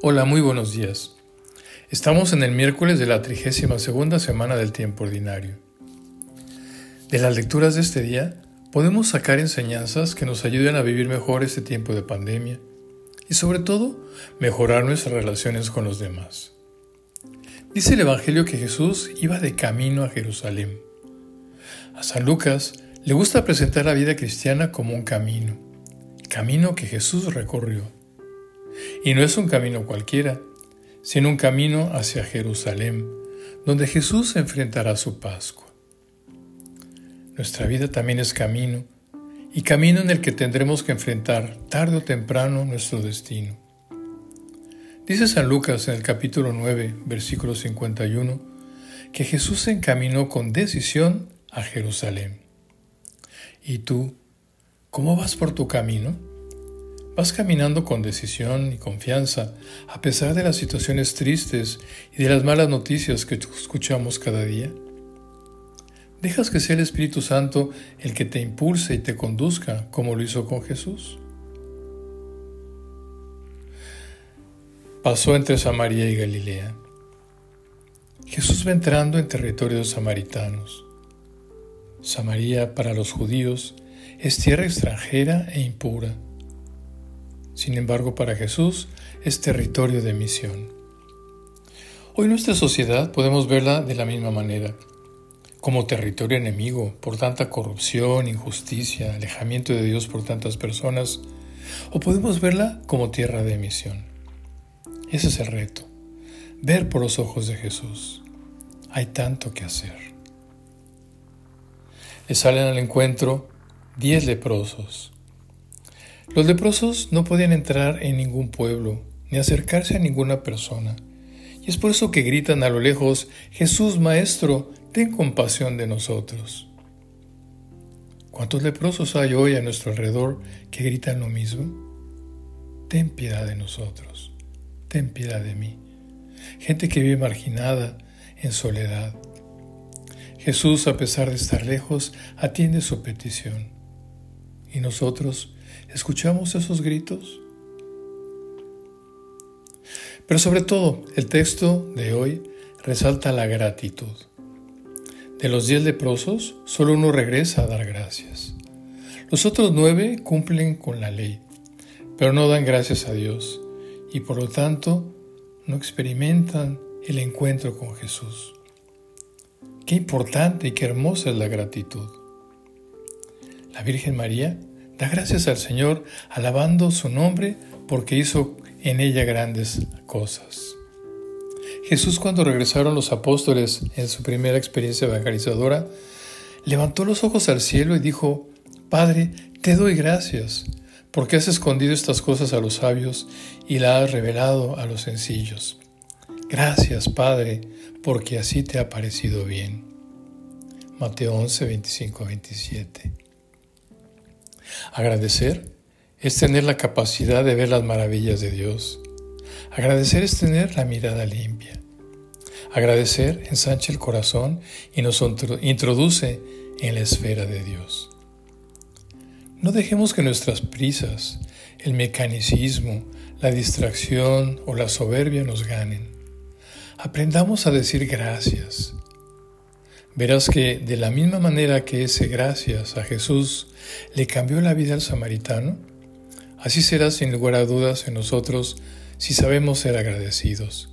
Hola, muy buenos días. Estamos en el miércoles de la 32 segunda semana del tiempo ordinario. De las lecturas de este día podemos sacar enseñanzas que nos ayuden a vivir mejor este tiempo de pandemia y sobre todo mejorar nuestras relaciones con los demás. Dice el Evangelio que Jesús iba de camino a Jerusalén. A San Lucas le gusta presentar la vida cristiana como un camino, camino que Jesús recorrió. Y no es un camino cualquiera, sino un camino hacia Jerusalén, donde Jesús enfrentará su Pascua. Nuestra vida también es camino, y camino en el que tendremos que enfrentar tarde o temprano nuestro destino. Dice San Lucas en el capítulo 9, versículo 51, que Jesús se encaminó con decisión a Jerusalén. ¿Y tú, cómo vas por tu camino? Vas caminando con decisión y confianza, a pesar de las situaciones tristes y de las malas noticias que escuchamos cada día. ¿Dejas que sea el Espíritu Santo el que te impulse y te conduzca como lo hizo con Jesús? Pasó entre Samaria y Galilea. Jesús va entrando en territorios samaritanos. Samaria para los judíos es tierra extranjera e impura sin embargo, para Jesús es territorio de misión. Hoy nuestra sociedad podemos verla de la misma manera, como territorio enemigo por tanta corrupción, injusticia, alejamiento de Dios por tantas personas, o podemos verla como tierra de misión. Ese es el reto, ver por los ojos de Jesús. Hay tanto que hacer. Le salen al encuentro diez leprosos, los leprosos no podían entrar en ningún pueblo, ni acercarse a ninguna persona. Y es por eso que gritan a lo lejos, Jesús Maestro, ten compasión de nosotros. ¿Cuántos leprosos hay hoy a nuestro alrededor que gritan lo mismo? Ten piedad de nosotros, ten piedad de mí. Gente que vive marginada, en soledad. Jesús, a pesar de estar lejos, atiende su petición. Y nosotros, ¿Escuchamos esos gritos? Pero sobre todo, el texto de hoy resalta la gratitud. De los diez leprosos, solo uno regresa a dar gracias. Los otros nueve cumplen con la ley, pero no dan gracias a Dios y por lo tanto no experimentan el encuentro con Jesús. Qué importante y qué hermosa es la gratitud. La Virgen María Da gracias al Señor alabando su nombre porque hizo en ella grandes cosas. Jesús cuando regresaron los apóstoles en su primera experiencia evangelizadora, levantó los ojos al cielo y dijo, Padre, te doy gracias, porque has escondido estas cosas a los sabios y las has revelado a los sencillos. Gracias, Padre, porque así te ha parecido bien. Mateo 11, 25, 27. Agradecer es tener la capacidad de ver las maravillas de Dios. Agradecer es tener la mirada limpia. Agradecer ensancha el corazón y nos introduce en la esfera de Dios. No dejemos que nuestras prisas, el mecanicismo, la distracción o la soberbia nos ganen. Aprendamos a decir gracias, verás que de la misma manera que ese gracias a Jesús le cambió la vida al samaritano, así será sin lugar a dudas en nosotros si sabemos ser agradecidos,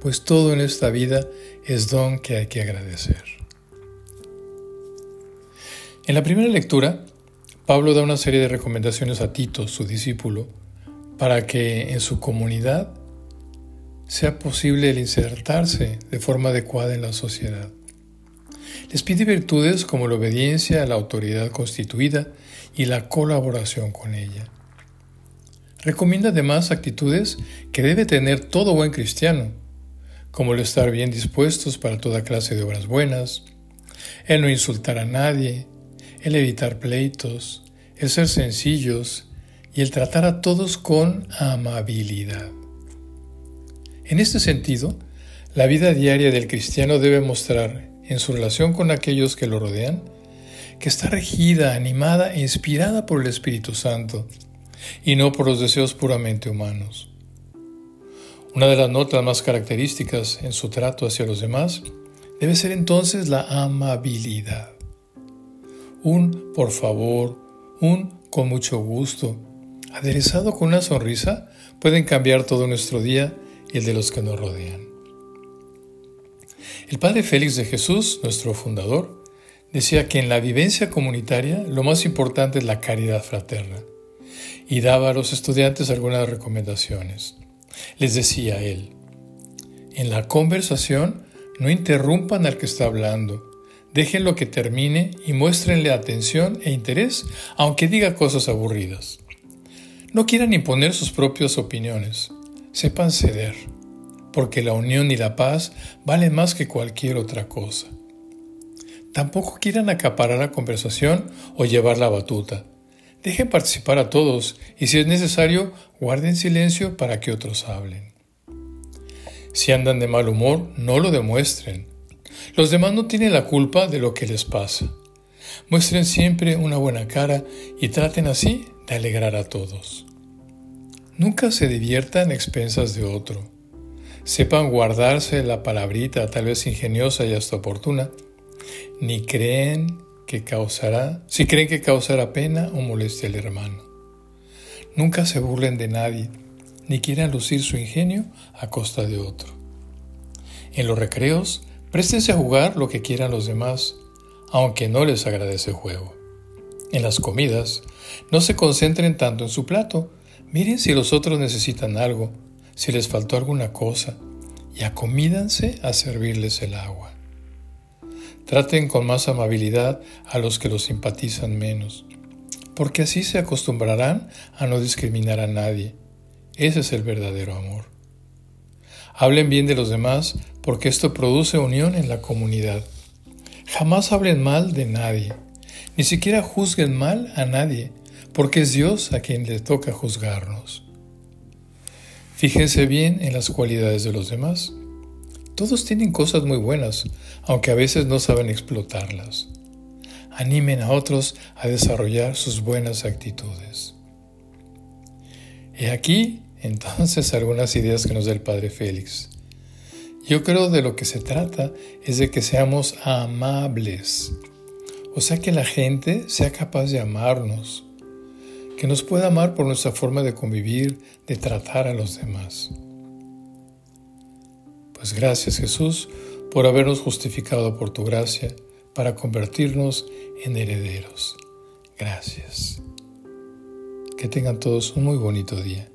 pues todo en esta vida es don que hay que agradecer. En la primera lectura, Pablo da una serie de recomendaciones a Tito, su discípulo, para que en su comunidad sea posible el insertarse de forma adecuada en la sociedad. Les pide virtudes como la obediencia a la autoridad constituida y la colaboración con ella. Recomienda además actitudes que debe tener todo buen cristiano, como el estar bien dispuestos para toda clase de obras buenas, el no insultar a nadie, el evitar pleitos, el ser sencillos y el tratar a todos con amabilidad. En este sentido, la vida diaria del cristiano debe mostrar en su relación con aquellos que lo rodean, que está regida, animada e inspirada por el Espíritu Santo y no por los deseos puramente humanos. Una de las notas más características en su trato hacia los demás debe ser entonces la amabilidad. Un por favor, un con mucho gusto, aderezado con una sonrisa, pueden cambiar todo nuestro día y el de los que nos rodean. El padre Félix de Jesús, nuestro fundador, decía que en la vivencia comunitaria lo más importante es la caridad fraterna y daba a los estudiantes algunas recomendaciones. Les decía él, en la conversación no interrumpan al que está hablando, déjenlo que termine y muéstrenle atención e interés aunque diga cosas aburridas. No quieran imponer sus propias opiniones, sepan ceder, porque la unión y la paz valen más que cualquier otra cosa. Tampoco quieran acaparar la conversación o llevar la batuta. Dejen participar a todos y si es necesario, guarden silencio para que otros hablen. Si andan de mal humor, no lo demuestren. Los demás no tienen la culpa de lo que les pasa. Muestren siempre una buena cara y traten así de alegrar a todos. Nunca se diviertan a expensas de otro. Sepan guardarse la palabrita tal vez ingeniosa y hasta oportuna, ni creen que causará, si creen que causará pena o molestia al hermano. Nunca se burlen de nadie, ni quieran lucir su ingenio a costa de otro. En los recreos, préstense a jugar lo que quieran los demás, aunque no les agradece el juego. En las comidas, no se concentren tanto en su plato, miren si los otros necesitan algo, si les faltó alguna cosa, y acomídanse a servirles el agua. Traten con más amabilidad a los que los simpatizan menos, porque así se acostumbrarán a no discriminar a nadie. Ese es el verdadero amor. Hablen bien de los demás porque esto produce unión en la comunidad. Jamás hablen mal de nadie, ni siquiera juzguen mal a nadie, porque es Dios a quien le toca juzgarnos. Fíjense bien en las cualidades de los demás. Todos tienen cosas muy buenas, aunque a veces no saben explotarlas. Animen a otros a desarrollar sus buenas actitudes. He aquí entonces algunas ideas que nos da el Padre Félix. Yo creo de lo que se trata es de que seamos amables, o sea que la gente sea capaz de amarnos, que nos pueda amar por nuestra forma de convivir, de tratar a los demás. Pues gracias Jesús por habernos justificado por tu gracia para convertirnos en herederos. Gracias. Que tengan todos un muy bonito día.